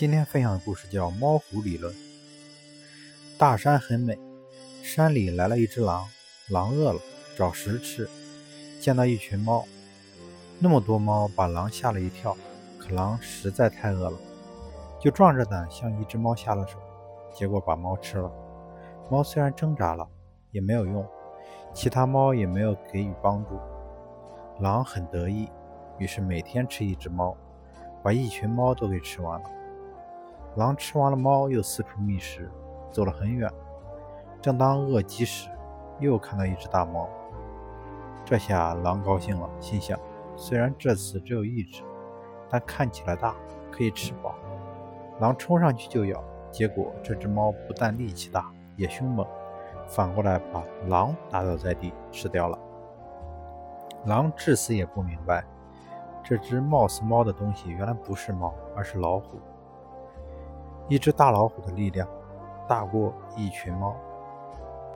今天分享的故事叫《猫虎理论》。大山很美，山里来了一只狼，狼饿了，找食吃，见到一群猫，那么多猫把狼吓了一跳。可狼实在太饿了，就壮着胆向一只猫下了手，结果把猫吃了。猫虽然挣扎了，也没有用，其他猫也没有给予帮助。狼很得意，于是每天吃一只猫，把一群猫都给吃完了。狼吃完了猫，又四处觅食，走了很远。正当饿极时，又看到一只大猫。这下狼高兴了，心想：虽然这次只有一只，但看起来大，可以吃饱。狼冲上去就咬，结果这只猫不但力气大，也凶猛，反过来把狼打倒在地，吃掉了。狼至死也不明白，这只貌似猫的东西，原来不是猫，而是老虎。一只大老虎的力量大过一群猫。